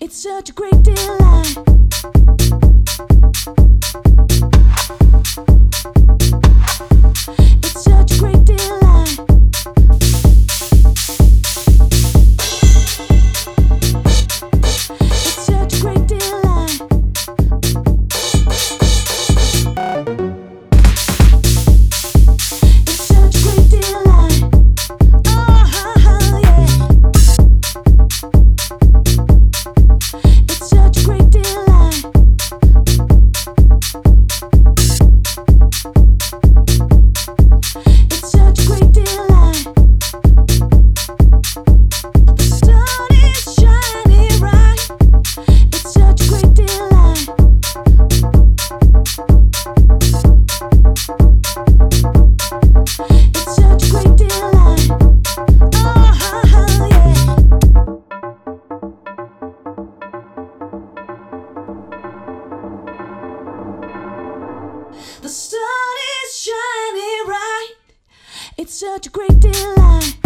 It's such a great delight. It's such a great delight.